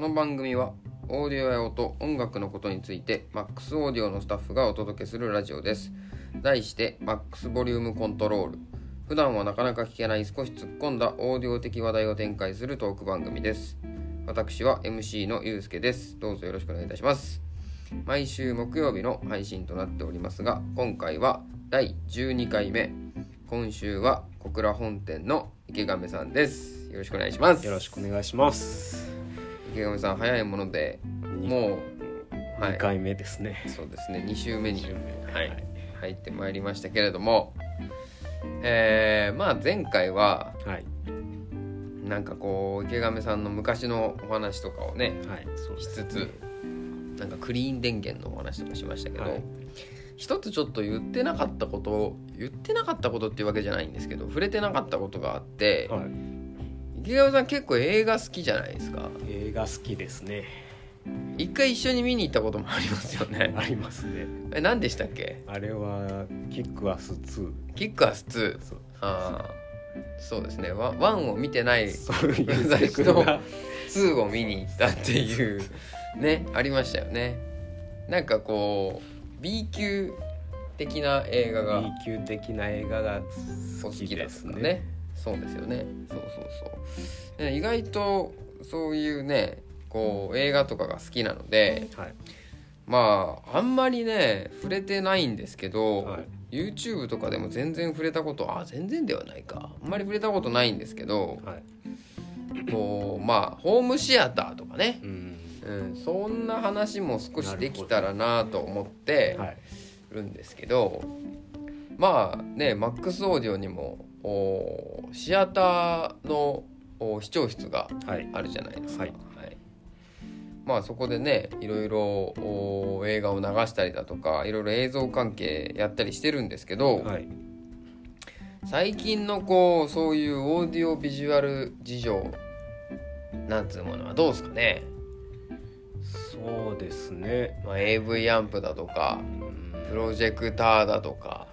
この番組はオーディオや音音楽のことについて MAX オーディオのスタッフがお届けするラジオです。題して MAX ボリュームコントロール。普段はなかなか聞けない少し突っ込んだオーディオ的話題を展開するトーク番組です。私は MC のゆうすけです。どうぞよろしくお願いいたします。毎週木曜日の配信となっておりますが今回は第12回目。今週は小倉本店の池上さんです。よろしくお願いします。よろしくお願いします。池上さん早いものでもうはい2回目ですね。そうですね2週目にはいはい入ってまいりましたけれどもえー、まあ前回ははい。なんかこう池上さんの昔のお話とかをねはい。しつつなんかクリーン電源のお話とかしましたけど、はい一つちょっと言ってなかったことを言ってなかったことっていうわけじゃないんですけど触れてなかったことがあって、はい。池上さん結構映画好きじゃないですか。映画好きですね。一回一緒に見に行ったこともありますよね。ありますね。え何でしたっけ？あれはキックアス2。キックアス2そう。ああそうですね。ワワンを見てないそういう最初のが2を見に行ったっていう ねありましたよね。なんかこう B 級的な映画が。B 級的な映画がお好好きですね。そうですよねそうそうそうね意外とそういうねこう映画とかが好きなのではい。まああんまりね触れてないんですけど、はい YouTube とかでも全然触れたことあ全然ではないかあんまり触れたことないんですけどはい。こうまあホームシアターとかね、うん。うん、そんな話も少しできたらなと思ってはい。るんですけど、まあねマックスオーディオにもおシアターのお視聴室がはい。あるじゃないですか。はいまあそこでねいろいろお映画を流したりだとかいろいろ映像関係やったりしてるんですけど、はい。最近のこうそういうオーディオビジュアル事情なんつうものはどうですかね、そうですね。まあ、AV アンプだとかうんプロジェクターだとか、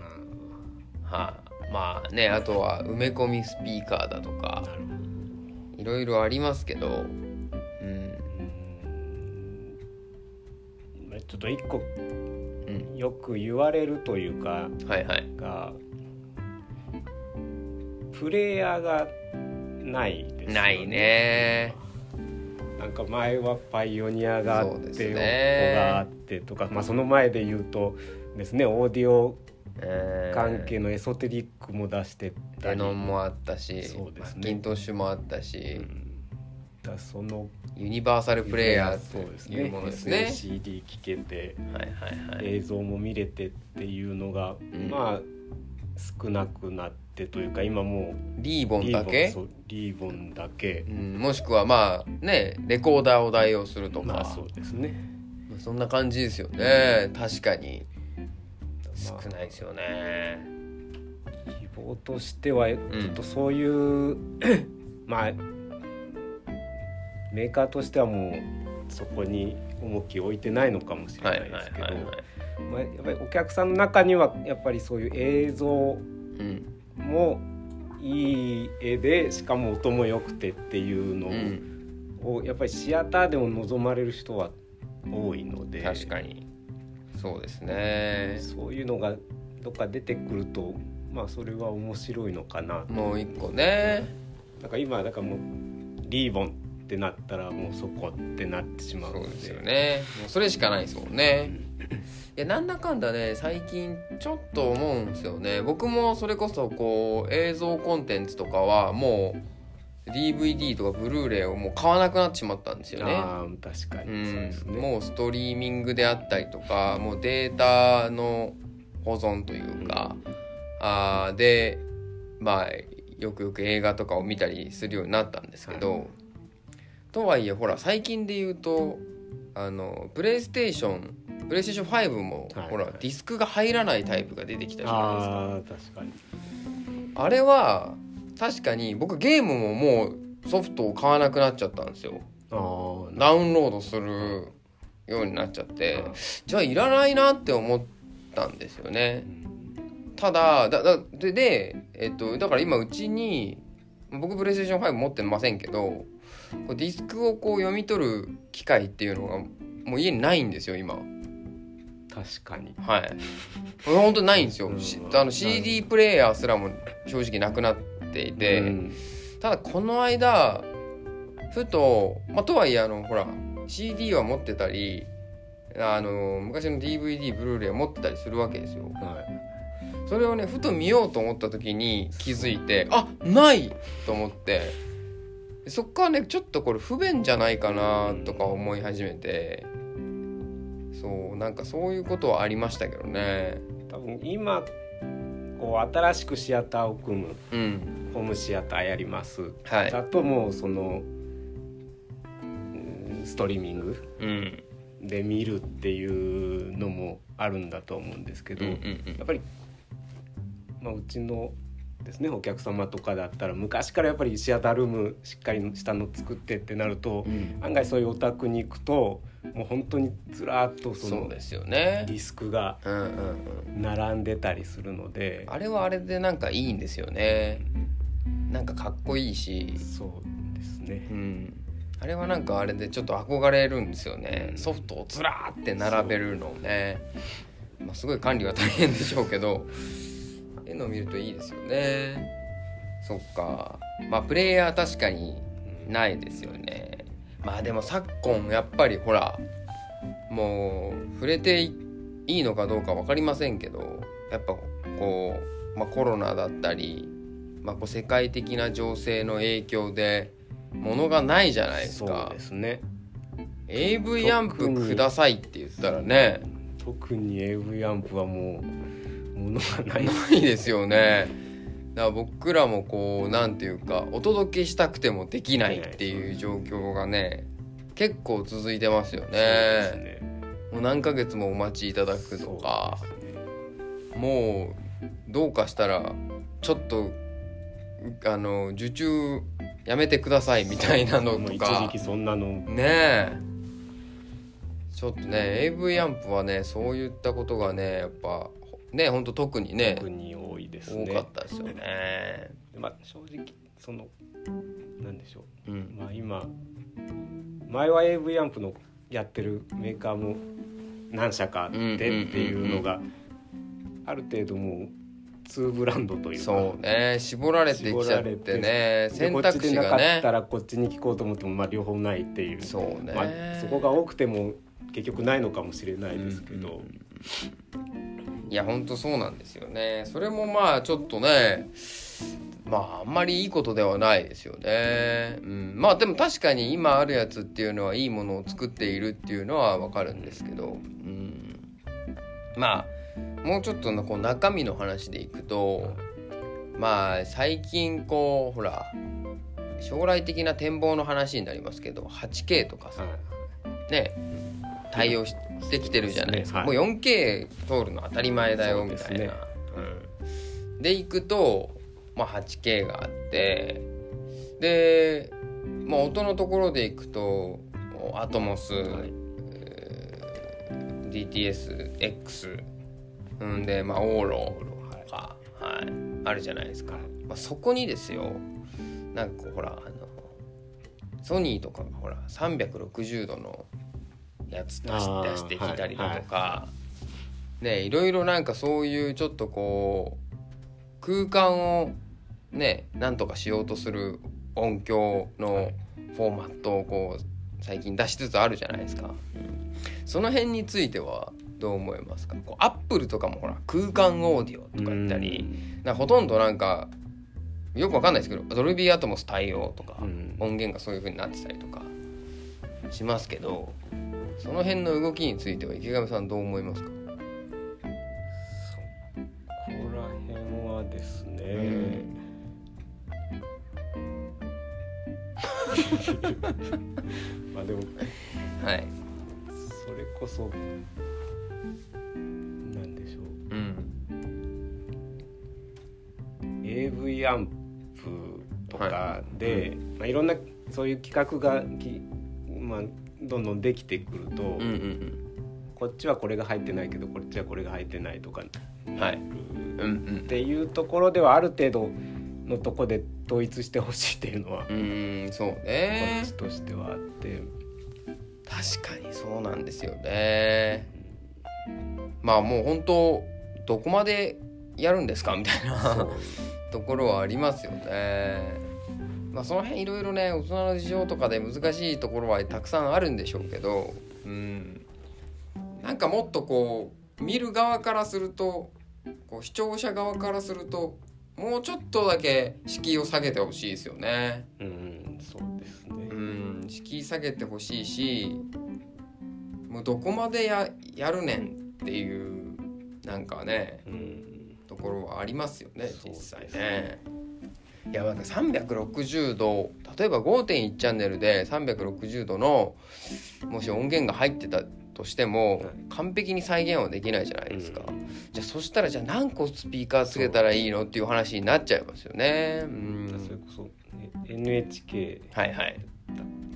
はいまあねあとは埋め込みスピーカーだとか。いろいろありますけど、うん、ちょっと一個うん、よく言われるというかはいはい。がプレイヤーがないですよね。ないね。なんか前はパイオニアがあそうですって、ね。オッポがあってとか、まあ、その前で言うとですねオーディオえー。関係のエソテリックも出してたデり、ノンもあったし、そうですね。マッキントッシュもあったし、うん。だその。ユニバーサルプレイヤーそうですというものですね。CD 聴けてはいはいはい。映像も見れてっていうのが、ん。まあ少なくなってというか今もリーボうンだけ？リーボンだけ。うん、もしくはまあねレコーダーを代用するとか、まあそうですね。そんな感じですよね。確かに少まあないですよね。希望としてはちょっとそういう、まあメーカーとしてはもうそこに重きを置いてないのかもしれはないいですけど、はいはいはいまあ、やっぱりお客さんの中にはやっぱりそういう映像うんもいい絵でしかも音も良くてっていうのうん。を、やっぱりシアターでも望まれる人は多いので確かにそうですね。そういうのがどっか出てくるとまあそれは面白いのかな。もう一個ね。なんか今だからもうリーボンってなったらもうそこってなってしまうそうですよね。もうそれしかないですもんね。いやなんだかんだね最近ちょっと思うんですよね。僕もそれこそこう映像コンテンツとかはもう DVD とかブルーレイをもう買わなくなってしまったんですよね。ああ確かうにそうん、ね、もうストリーミングであったりとかもうデータの保存というか、あーでまあよくよく映画とかを見たりするようになったんですけど、はい。とはいえほら最近で言うとあのプレイステーションプレイステーション5も、はい。ほらディスクが入らないタイプが出てきたじゃないですか。ああ確かに。あれは確かに僕ゲームももうソフトを買わなくなっちゃったんですよ。ダウンロードするようになっちゃって。あじゃあいらないなって思ったんですよね。ただだだでで、えっと、だから今うちに僕プレイステーション5持ってませんけどディスクをこう読み取る機械っていうのがもう家にないんですよ今。確かに。はい。これ本当にないんですよ、うん。しあの CD プレイヤーすらも正直なくなっていて、うん。ただこの間ふと、まあ、とはいえあのほら CD は持ってたりあの昔の DVD ブルーレイを持ってたりするわけですよ。はい。それをねふと見ようと思った時に気づいてあないと思って。そっからねちょっとこれ不便じゃないかなとか思い始めて。そうなんかそういうことはありましたけどね。多分今こう新しくシアターを組むうん。ホームシアターやります。はい。だともうそのうんストリーミングうん。で見るっていうのもあるんだと思うんですけど、うんうん。やっぱり、まあ、うちのですねお客様とかだったら昔からやっぱりシアタールームしっかりしたの作ってってなるとう、ん。案外そういうお宅に行くともう本当にずらーっとそのそうですよね。ディスクがうんうんうん。並んでたりするので。あれはあれでなんかいいんですよね。なんかかっこいいし。そうですね。う。ん。あれはなんかあれでちょっと憧れるんですよね。うん。ソフトをずらーって並べるのをね。まあすごい管理は大変でしょうけど。絵のを見るといいですよね。そっか。まあプレイヤー確かにないですよねまあでも昨今やっぱりほらもう触れていいいのかどうか分かりませんけどやっぱこう、まあ、コロナだったり、まあ、こう世界的な情勢の影響で物がないじゃないですそうかですね。AV アンプくださいって言ったらね。特に AV アンプはもう物がない。ないですよねだから僕らもこうなんていうかお届けしたくてもできないっていう状況がね結構続いてますよね。ね。もう何ヶ月もお待ちいただくとかね。もうどうかしたらちょっとあの受注やめてくださいみたいなのとか。時期そんなの。ねえ。ちょっとね AV アンプはねそういったことがねやっぱねほんと特にねです多ね。かったですよね。まあ正直そのなんでしょう、うん。まあ今前は AV アンプのやってるメーカーも何社かあってっていうのがある程度もう2ブランドというか。そうね。絞られてきちゃってね。で選択肢がちでなかったねらこっちに聞こうと思ってもまあ両方ないっていう。そうね、まあ、そこが多くても結局ないのかもしれないですけど、いやほんとそうなんですよね。それもまあちょっとねまああんまりいいことではないですよね、うん、まあでも確かに今あるやつっていうのはいいものを作っているっていうのはわかるんですけど、うん、まあもうちょっとのこう中身の話でいくとまあ最近こうほら将来的な展望の話になりますけど 8K とかさ。はい。ね対応してきてるじゃない。ですか、そうですもう 4K 通るの当たり前だよみたいな。ですねうん、で行くと、まあ、8K があってで、まあ、音のところでいくとアトモス、はい。えー DTSX うんで、まあ、オーロとか、はい、あるじゃないですか、まあ、そこにですよなんかほらあのソニーとかがほら360度のやつ出し出してきたりだとか、ねいろい。ろなんかそういうちょっとこう空間をねなんとかしようとする音響のフォーマットをこう最近出しつつあるじゃないですか、その辺についてはどう思いますか？こうアップルとかもほら空間オーディオとか言ったりなんかほとんどなんかよくわかんないですけどドルビーアトモス対応とか、うん。音源がそういう風になってたりとかしますけどその辺の動きについては池上さんどう思いますか、そこら辺はですね、うん。まあでもはい、それこそなんでしょう。うん、AV アンプとかで、まあ、いろんなそういう企画がき、まあ、どんどんできてくると、うんうんこっちはこれが入ってないけどこっちはこれが入ってないとかうんはい。っうんうん。ていうところではある程度のとこで統一してほしいっていうのはうーんそうこねっちとしてはあって。確かにそうなんですよね。まあもう本当どこまでやるんですかみたいそなう。ところはありますよねまあその辺いろいろね大人の事情とかで難しいところはたくさんあるんでしょうけどうんなんかもっとこう見る側からするとこう視聴者側からするともうちょっとだけ敷居を下げてほしいですよね。うんそうですねうん敷居下げてほしいしもうどこまでややるねんっていうなんかねうんところはありますよね実際ね。いやなんか360度例えば5.1チャンネルで360度のもし音源が入ってたとしてもはい。完璧に再現はできないじゃないですか、うん。じゃあそしたらじゃあ何個スピーカーつけたらいいのっていう話になっちゃいますよね。う。ん。それこそね NHK はいはい。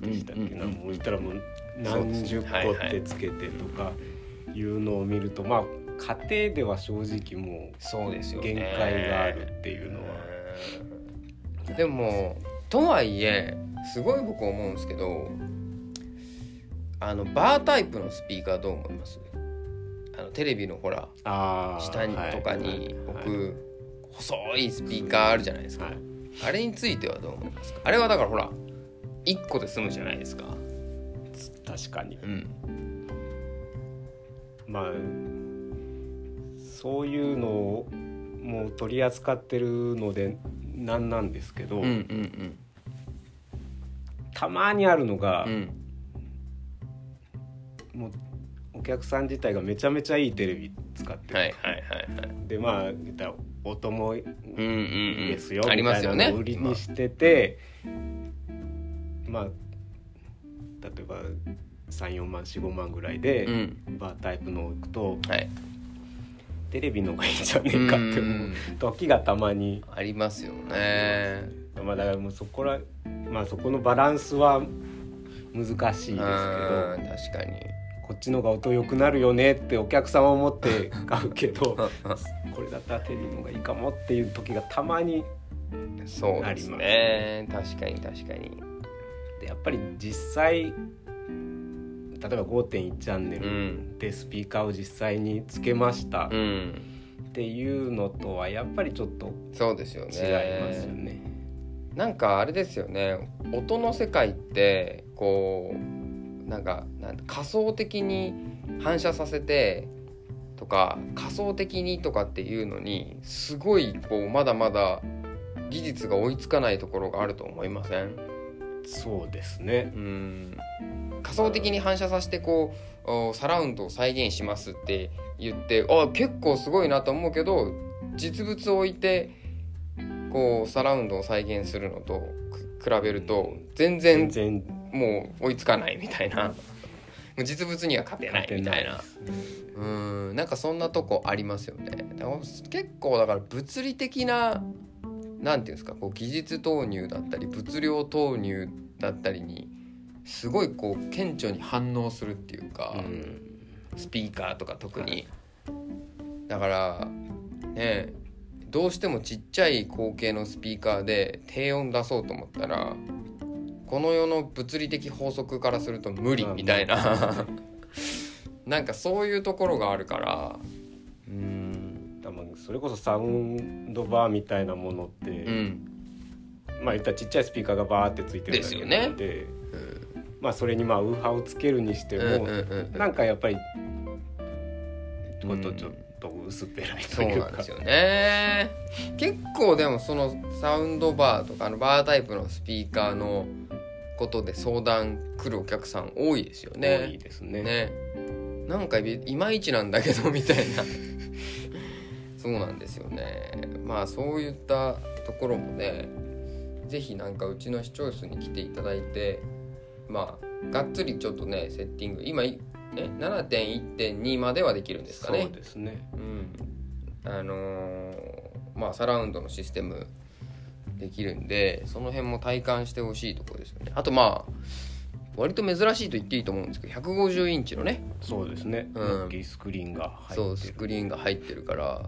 でしたっけな、もう言ったらもう何十個ってつけてとかいうのを見ると、まあ家庭では正直もそうですよ限界があるっていうのは、うんでもとはいえすごい僕思うんですけどあのバータイプのスピーカーどう思います？あのテレビのほら下にはいとかに置はいく細いスピーカーあるじゃないですか、はい。あれについてはどう思いますか？あれはだからほら1個で済むじゃないですか。確かに。うん。まあそういうのをもう取り扱ってるのでなんなんですけど、うんうんたまにあるのがうん。う、んもうお客さん自体がめちゃめちゃいいテレビ使ってる、はいはいはいはい。でまあ言ったら音もいうんうんうん。いですよ、ありますよねみたいなのを売りにしてて、まあ例えば34万45万ぐらいで、うん。バータイプのを置くとはいテレビの方がいいんじゃねえかって思う時がたまに、ありますよね。まあ、だからもうそこら、まあ、そこのバランスは難しいですけど。うん確かに。こっちの方が音良くなるよねってお客さんは思って買うけど これだったらテレビの方がいいかもっていう時がたまにそうですね。確かに確かに。でやっぱり実際例えば5.1チャンネうルん。でスピーカーを実際につけました。うん。っていうのとはやっぱりちょっとそうですよね。違いますよね。なんかあれですよね。音の世界ってこうなんか仮想的に反射させてとか仮想的にとかっていうのにすごいこうまだまだ技術が追いつかないところがあると思いません？そうですね。うん仮想的に反射させてこうおサラウンドを再現しますって言ってあ結構すごいなと思うけど実物を置いてこうサラウンドを再現するのとく比べると全然もう追いつかないみたいな。実物には勝てないみたいな。うんなんかそんなとこありますよね。結構だから物理的ななんていうんですかこう技術投入だったり物量投入だったりにすごいこう顕著に反応するっていうか、うん。スピーカーとか特に。だからねどうしてもちっちゃい口径のスピーカーで低音出そうと思ったらこの世の物理的法則からすると無理みたいな。なんかそういうところがあるから。うん。それこそサウンドバーみたいなものって、うん。まあ言ったらちっちゃいスピーカーがバーってついてるだけなのでまあそれにまあウーハーをつけるにしても、うんうんうんうん。なんかやっぱりちょっうんとちょっと薄っぺらいとそういうかなんですよね。結構でもそのサウンドバーとかあのバータイプのスピーカーのことで相談来るお客さん多いですよ多いね。ですね。ね。なんかいいまいちなんだけどみたいな。そうなんですよね。まあそういったところもね是非なんかうちの視聴室に来ていただいてまあがっつりちょっとねセッティング今いね7.1.2まではできるんですかね。そうですね。うん、あのーまあサラウンドのシステムできるんでその辺も体感してほしいところですよね。あとまあ割と珍しいと言っていいと思うんですけど150インチのね。そうですね。うん。大きいスクリーンが入ってる。そうスクリーンが入ってるから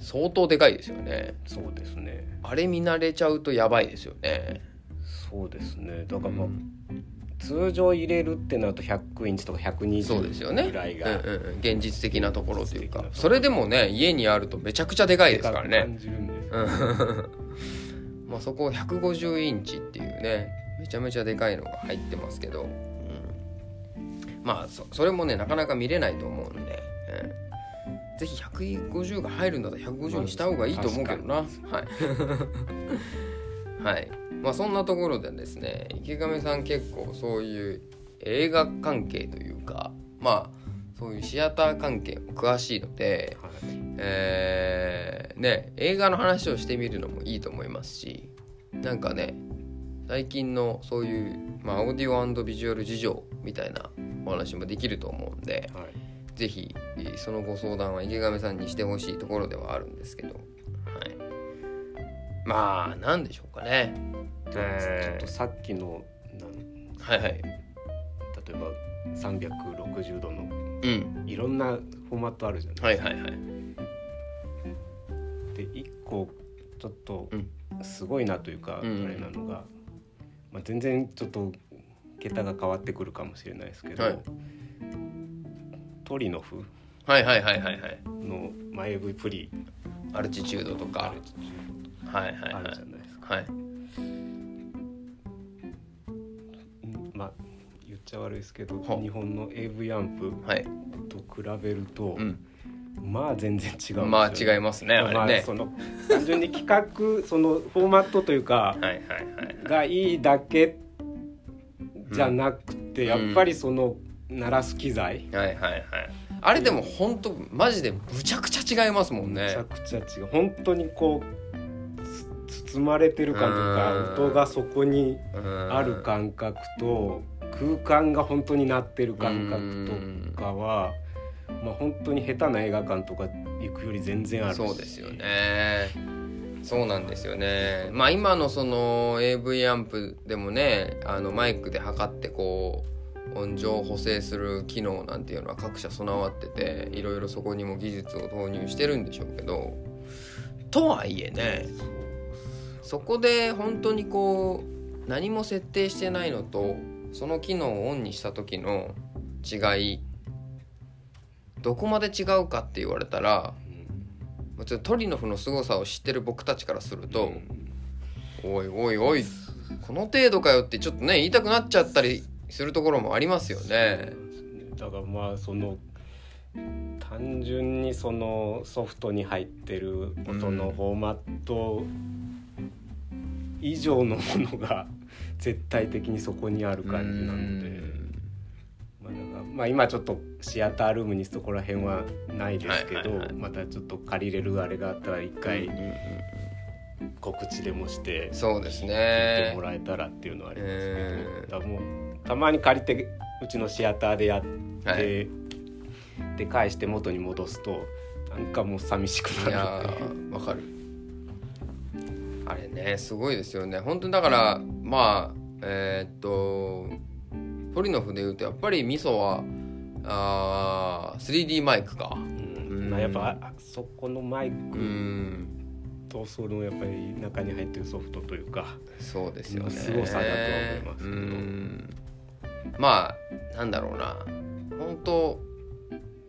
相当でかいですよね。そうですね。あれ見慣れちゃうとやばいですよね。そうですね。だからまあ、うん通常入れるってなると100インチとかそうですよね。120ぐらいが、うんうんうん。現実的なところというか。それでもね家にあるとめちゃくちゃでかいですからね。まあそこを150インチっていうねめちゃめちゃでかいのが入ってますけど、うん。まあそそれもねなかなか見れないと思うんで、うん。ぜひ150が入るんだったら150にした方がいいと思うけどな。はい。はいまあそんなところでですね池上さん結構そういう映画関係というかまあそういうシアター関係も詳しいので、はい。えーね映画の話をしてみるのもいいと思いますしなんかね最近のそういう、まあ、オーディオビジュアル事情みたいなお話もできると思うんではい。ぜひえーそのご相談は池上さんにしてほしいところではあるんですけど、はい、まあなんでしょうかね。ちょっとさっきのなんはいはい。例えば360度のうん。いろんなフォーマットあるじゃないはいはいはい。で一個ちょっとうんすごいなというか、うんあれなのが、まあ、全然ちょっと桁が変わってくるかもしれないですけど、はいトリノフはいはいはいはいはい。のマイブプリアルチチュードとかある。はいはいはいあるじゃ。ないですか。はい。ちゃ悪いですけどは日本の AV アンプはい。と比べると、うん。まあ全然違うんですよねまあ違いますね。あまれね。あその単純に企画 そのフォーマットというかはいはいはい。がいいだけじゃなくて、うんやっぱりその鳴らす機材、はいはいはい。あれでも本当マジでむちゃくちゃ違いますもんねめちゃ。くちゃ違う本当にこうつ包まれてる感というかうん音がそこにうんある感覚と空間が本当になってる感覚とかは、まあ、本当に下手な映画館とか行くより全然あるそうですよね。そうなんですよね。まあ今のその AV アンプでもね、あのマイクで測ってこう音情補正する機能なんていうのは各社備わってて、いろいろそこにも技術を投入してるんでしょうけど、とはいえね、そこで本当にこう何も設定してないのとその機能をオンにした時の違いどこまで違うかって言われたらもちろんトリノフの凄さを知ってる僕たちからすると、おいおいおいこの程度かよってちょっとね言いたくなっちゃったりするところもありますよね。だからまあその単純にそのソフトに入ってる音のフォーマット以上のものが絶対的にそこにある感じなので、まあだからまあ、今ちょっとシアタールームにそこら辺はないですけど、はいはいはい。またちょっと借りれるあれがあったら一回告知でもしてそうです聞いてねも。らえたらっていうのはありますけど、えーだもうたまに借りてうちのシアターでやって、はい。で返して元に戻すとなんかもう寂しくなるっていう。ーわかるあれねすごいですよね。本当にだからまあえーっとトリノフでいうとやっぱりミソはあー 3D マイクか。うん。まあ、やっぱあそこのマイうクん。とそのやっぱり中に入ってるソフトというか、そうですよね。凄さだとは思いますけど。うん。まあなんだろうな。本当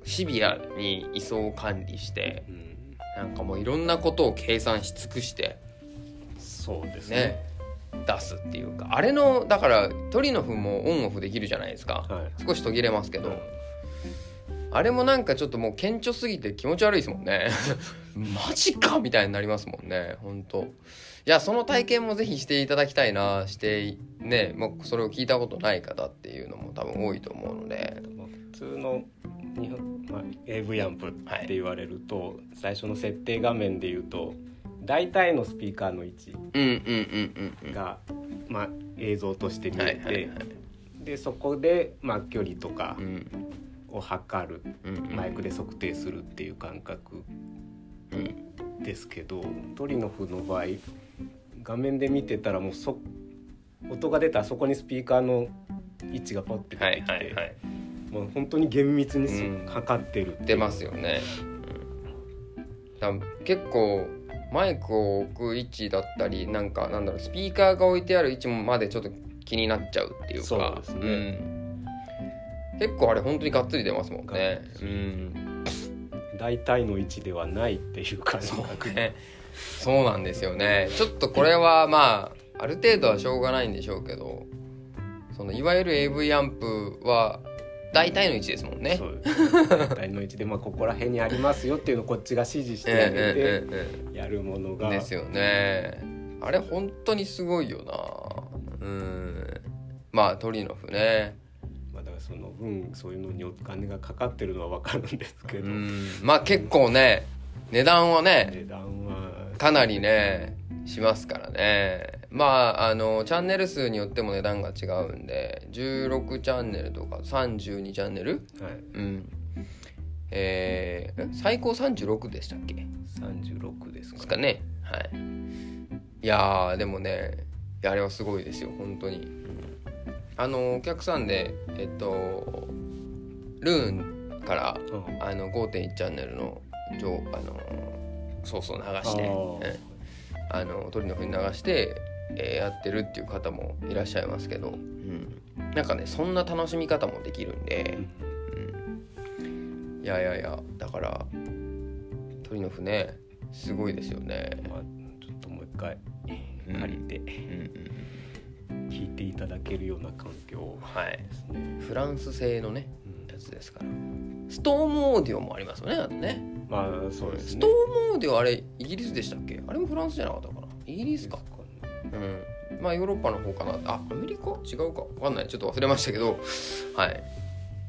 シビアに位相を管理してうん。なんかもういろんなことを計算し尽くしてそうですね。ね。出すっていうかあれのだからトリノフもオンオフできるじゃないですか。はい。少し途切れますけど、あれもなんかちょっともう顕著すぎて気持ち悪いですもんね。マジかみたいになりますもんね本当いやその体験もぜひしていただきたいなしてねもうそれを聞いたことない方っていうのも多分多いと思うので。まあ普通の日本、まあ、AV アンプって言われると、最初の設定画面で言うと大体のスピーカーの位置うんうんうんうんうん。が、まあ、映像として見はえて、でそこで、まあ、距離とかうん。を測る、うんうん。マイクで測定するっていう感覚うん。ですけどトリノフの場合画面で見てたらもうそ音が出たらそこにスピーカーの位置がポッて出はいてきて、もう本当に厳密に測ってるっていう。出ますよね。だ結構マイクを置く位置だったりなんかなんだろうスピーカーが置いてある位置までちょっと気になっちゃうっていうか。そうですね。うん、結構あれ本当にがっつり出ますもんね。うん。大体の位置ではないっていう感じそがうね。そうなんですよね。ちょっとこれはまあある程度はしょうがないんでしょうけどそのいわゆる AV アンプは大体の位置ですもんね。大体の位置で、まあ、ここら辺にありますよっていうのをこっちが指示してあげてやるものが。えですよね。あれ本当にすごいよな。うん。まあトリノフね。まあ、だからその分そういうのにお金がかかってるのは分かるんですけど、うん。まあ結構ね値段はね値段はかなりねしますからねまああのチャンネル数によっても値段が違うんで16チャンネルとか32チャンネル？はい、うん。えー、ん最高36でしたっけ？で36ですかすかね。はい。いやーでもねあれはすごいですよ本当に、うんあのお客さんでえっとルーンからうん。あの5.1チャンネルの上あのソースを流してうん。あの鳥のふに流して、えーやってるっていう方もいらっしゃいますけど、うん、なんかねそんな楽しみ方もできるんで、うん、いやいやいやだから鳥のふねすごいですよね。まあ、ちょっともう一回うん。借りてうんうん聞いていただけるような環境はい、ですね、フランス製のねうん。やつですから。ストームオーディオもありますよねあとね。まあそうですね。ストームオーディオあれイギリスでしたっけ？あれもフランスじゃなかったかな？イギリスかうん。まあヨーロッパの方かな。あアメリカ？違うか。分かんない。ちょっと忘れましたけど。はい。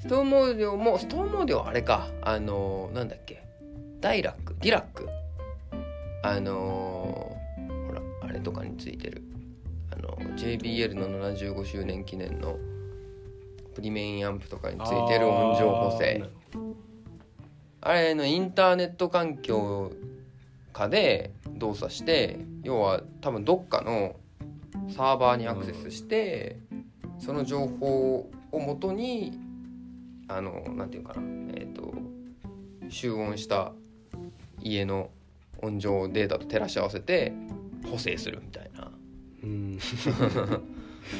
ストームオーディオもストームオーディオはあれか。あのーなんだっけ。 Dirac？Dirac？あのーほらあれとかについてる。あの JBL の75周年記念のプリメインアンプとかについてる音情補正。あれのインターネット環境下で動作して要は多分どっかのサーバーにアクセスして、その情報をもとにあのなんていうかなえっ、と集音した家の音情データと照らし合わせて補正するみたいな。うん。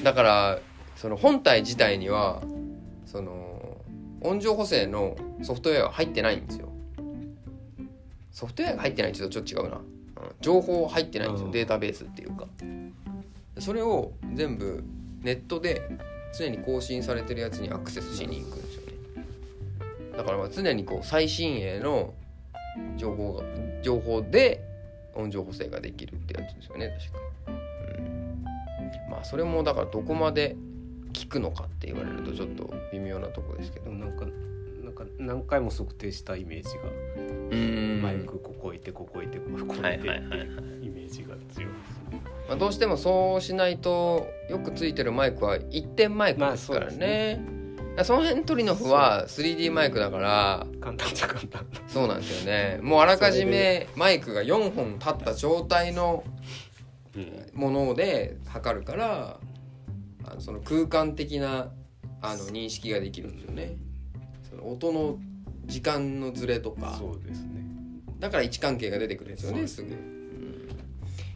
だからその本体自体にはその音情補正のソフトウェアは入ってないんですよソフトウェアが入ってないとちょっと違うな、うん。情報入ってないんですよ。うん。データベースっていうか。それを全部ネットで常に更新されてるやつにアクセスしに行くんですよね。だからまあ常にこう最新鋭の情報が情報で音情補正ができるってやつですよね確か。うん。まあそれもだからどこまで効くのかって言われるとちょっと微妙なところですけど。なんかなんか何回も測定したイメージが、うんマイクここ置いてここ置いてここ置いてってはいはいはいはい。いうイメージが強いですね。まあ、どうしてもそうしないとよくついてるマイクは一点マイクですからまあそうね,、その辺トリノフは 3D マイクだから。簡単じゃ簡単。だそうなんですよね。もうあらかじめマイクが4本立った状態のうん。もので測るからあのその空間的なあの認識ができるんですよね。その音の時間のズレとか。そうですね。だから位置関係が出てくるんですよねすぐ、うん、い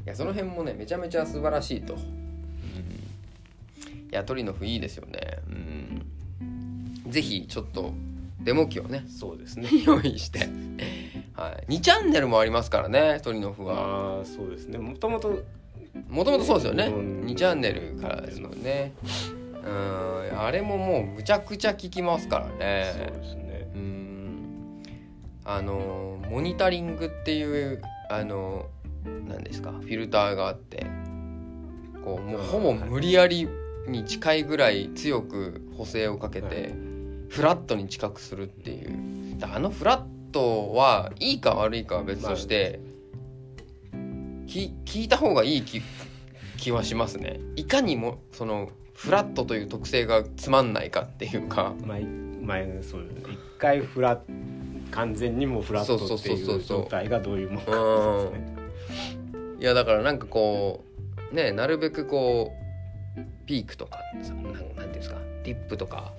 やその辺もねめちゃめちゃ素晴らしいと、いやトリノフいいですよね。うん。ぜひちょっとデモ機をねそうですね。用意して、はい、2チャンネルもありますからねトリノフは。ああそうですね。もともともともとそうですよね。うん2チャンネルからですもんね。うん。あれももうむちゃくちゃ効きますからそうねですね。うんあのモニタリングっていうあの何ですかフィルターがあってこうもうほぼ無理やりに近いぐらい強く補正をかけてフラットに近くするっていう。あのフラットはいいか悪いかは別として、き聞いた方がいい気気はしますね。いかにもそのフラットという特性がつまんないかっていうか。前前そうですね。一回フラ完全にもうフラットっていう状態がどういうものかいやだからなんかこうねなるべくこうピークとかさなんていうんですかディップとか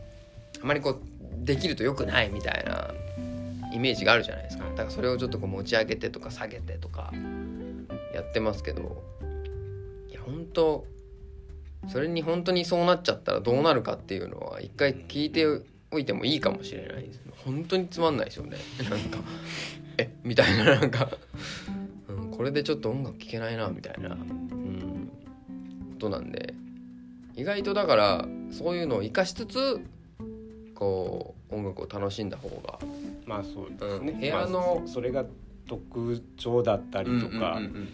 あまりこうできると良くないみたいなイメージがあるじゃないですか。だからそれをちょっとこう持ち上げてとか下げてとかやってますけどいや本当それに本当にそうなっちゃったらどうなるかっていうのは一回聞いておいてもいいかもしれないです。本当につまんないですよね。なんかえみたいななんか、うん、これでちょっと音楽聴けないなみたいな、うん、ことなんで。意外とだからそういうのを生かしつつこう音楽を楽しんだ方が。まあそうですね、うん部屋のまあそれが特徴だったりとか、うんうんうん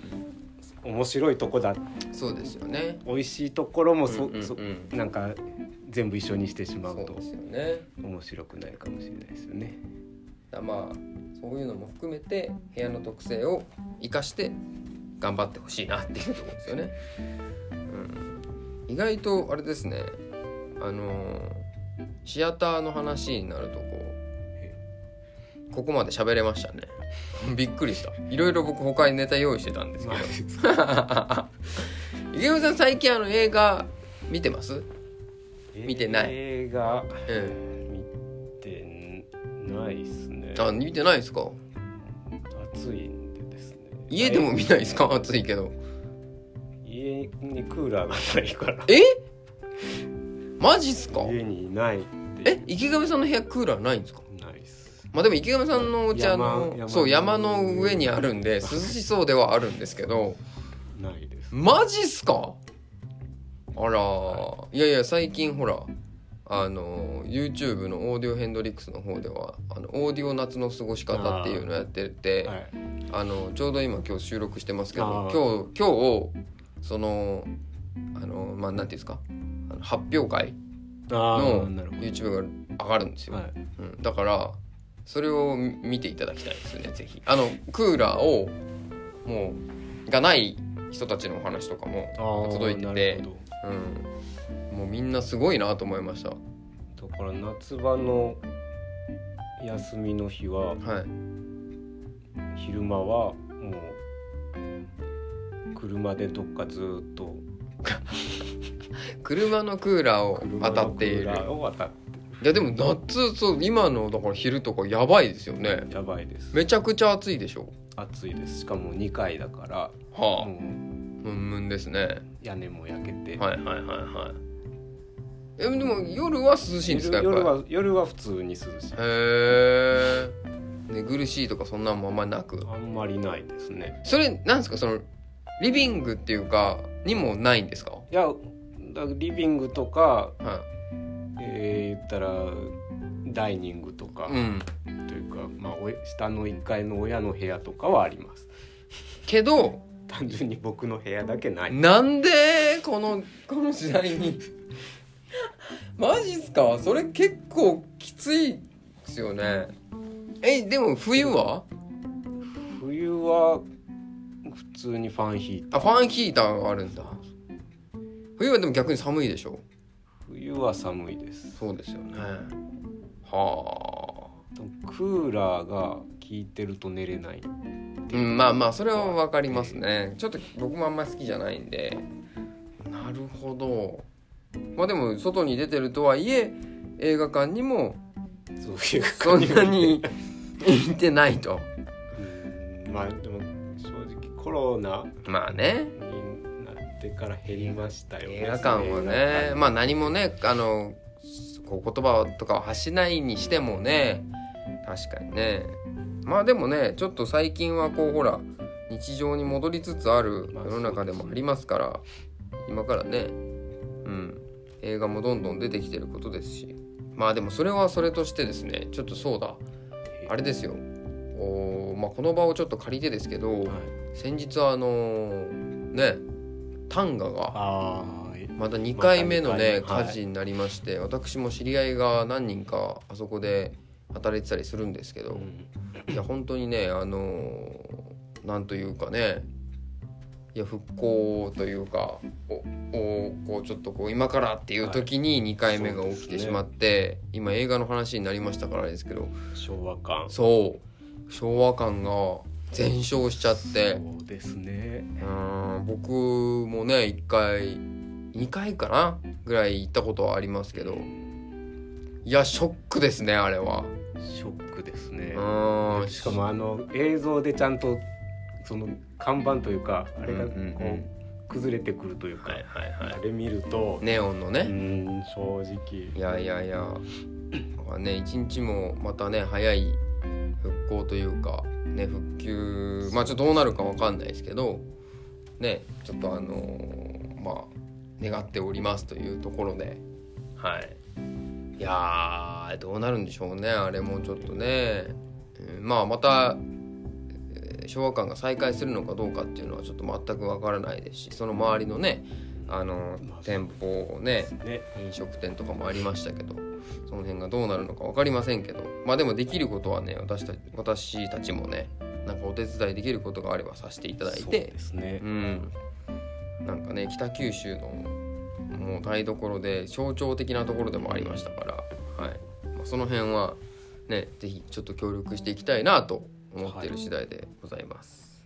面白いとこだ。うんそうですよね。美味しいところもそ、うんうんうん。そなんか全部一緒にしてしまううですよね。面白くないかもしれないですよね。だまあそういうのも含めて部屋の特性を生かして頑張ってほしいなっていうところですよね、うん、意外とあれですね。あのーシアターの話になるとこうここまで喋れましたね。びっくりした。いろいろ僕他にネタ用意してたんですけど。池上さん最近あの映画見てます？見てない。映画。うん。見てないっすね。あ見てないですか？暑いんでですね。家でも見ないですか？暑いけど。家にクーラーがないから。え？マジっすか？家にいないってえ？池上さんの部屋クーラーないんですか？ないっす。まあでも池上さんのお茶の山山そう山の上にあるんで涼しそうではあるんですけど。ないです。マジっすか？あらい。やいや最近ほらあの YouTube のオーディオヘンドリックスの方ではあのオーディオ夏の過ごし方っていうのをやっててはい。あのちょうど今今日収録してますけど今日今日そのあのまあなんていうんですかあの発表会あの YouTube が上がるんですど。よ、はい。うん、だからそれを見ていただきたいですねぜひ。あのクーラーをもうがない人たちのお話とかも届いててうん、もうみんなすごいなと思いました。だから夏場の休みの日ははい。昼間はもう車でどっかずっと。車のクーラーを当たっている車のクーラーを当たっていやでも夏そう今のだから昼とかやばいですよね。やばいです。めちゃくちゃ暑いでしょ。暑いです。しかも2階だから。はあ。もうムンムンですね。屋根も焼けて、はいはいはいはい。えでも夜は涼しいんですかやっぱり？夜は夜は普通に涼しい。へえ寝苦しいとかそんなんもあんまりなく？あんまりないですね。それなんですか？そのリビングっていうかにもないんですか？いやだリビングとかはえー、言ったらダイニングとか、いうん。というか、まあ、お下の1階の親の部屋とかはあります。けど単純に僕の部屋だけない。なんでこのこの時代に。マジっすか？それ結構きついですよね。えでも冬は？冬は普通にファンヒーター。あファンヒーターがあるんだ。冬はでも逆に寒いでしょ？冬は寒いです。そうですよね。はあ。クーラーが効いてると寝れないう。んまあまあそれは分かりますね。ちょっと僕もあんまり好きじゃないんで。なるほど。まあでも外に出てるとはいえ映画館にもそういうそんなに行ってないと。うんまあでも正直コロナまあね。になってから減りましたよね。映画館はね。まあ何もねあのこう言葉とかを発しないにしてもね。確かにねまあでもねちょっと最近はこうほら日常に戻りつつある世の中でもありますから今からねうん映画もどんどん出てきてることですし。まあでもそれはそれとしてですねちょっとそうだ。あれですよ。おまあこの場をちょっと借りてですけど、はい。先日あのね短歌がああまた2回目のね火事になりまして、私も知り合いが何人かあそこで働いてたりするんですけど、いや本当にねあのーなんというかねいや復興というかおおこうちょっとこう今からっていう時に2回目が起きてしまって、今映画の話になりましたからですけど昭和感。そう。昭和感が全焼しちゃって。そうですね。うん僕もね1回2回かなぐらい行ったことはありますけどいやショックですねあれはショッククですね。うんしかもあの映像でちゃんとその看板というかあれがこうんうんうん。う崩れてくるというか、はいはいはあれ見ると、いネオンのうねん正直。いやいやいや。まあね一日もまたね早い復興というかね復旧まあちょっとどうなるかわかんないですけどねちょっとあのーまあ願っておりますというところで。はいいやーどうなるんでしょうね。あれもちょっとね、うんまあまたえー昭和館が再開するのかどうかっていうのはちょっと全くわからないですしその周りのねあのまあ店舗をねね。飲食店とかもありましたけどその辺がどうなるのか分かりませんけどまあでもできることはね私たち私たちもねなんかお手伝いできることがあればさせていただいそうてですね。うん。なんかね北九州のもう台所で象徴的なところでもありましたから、はいまあ、その辺はねぜひちょっと協力していきたいなと思っている次第でございます。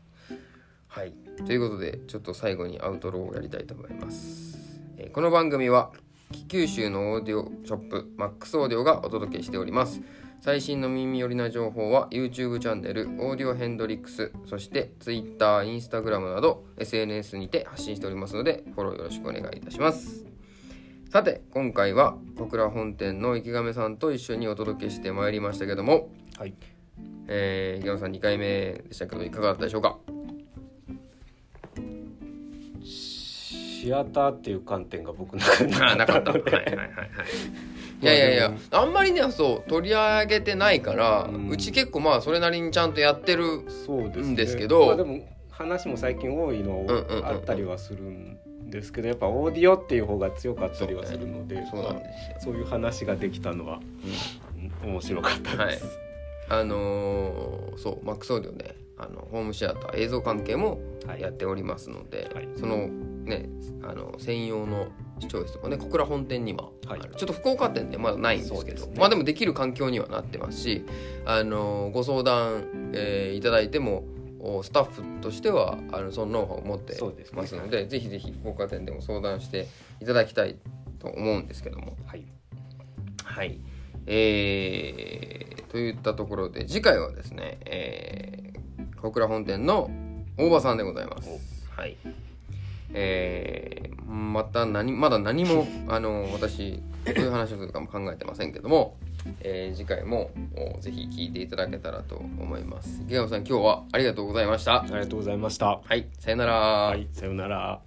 はい、ということでちょっと最後にアウトローをやりたいと思います。えーこの番組は九州のオーディオショップマックスオーディオがお届けしております。最新の耳寄りな情報は YouTube チャンネルオーディオヘンドリックスそして Twitter、Instagram など SNS にて発信しておりますのでフォローよろしくお願いいたしますさて今回は小倉本店の池上さんと一緒にお届けしてまいりましたけども、はい。えー、池上さん2回目でしたけどいかがだったでしょうか？シアターっていう観点が僕の中にあなかった。はいはいはいはい。いやいやいやあんまりねそう取り上げてないから、ううんち結構まあそれなりにちゃんとやってるそうです,、んですけどまあ、でも話も最近多いのあったりはするんですけどやっぱオーディオっていう方が強かったりはするのでそうなんですよ、そういう話ができたのは、うん。面白かったです。あのーそうマックスオーディオねあのホームシアター映像関係もはい。やっておりますので、はい。そのねあの専用の視聴室とかね小倉本店にははい。ちょっと福岡店でまだないんですけどね。まあでもできる環境にはなってますしあのご相談、えーいただいてもおスタッフとしてはあのそのノウハウを持ってますのでぜひぜひ福岡店でも相談していただきたいと思うんですけどもはい、はい。えー、といったところで次回はですね、えー、小倉本店の大場さんでございます。はい。えー、また何まだ何もあの私どういう話をするかも考えてませんけども、えー、次回もぜひ聴いていただけたらと思います。ゲオさん今日はありがとうございました。ありがとうございました。はいさよなら。はいさよなら。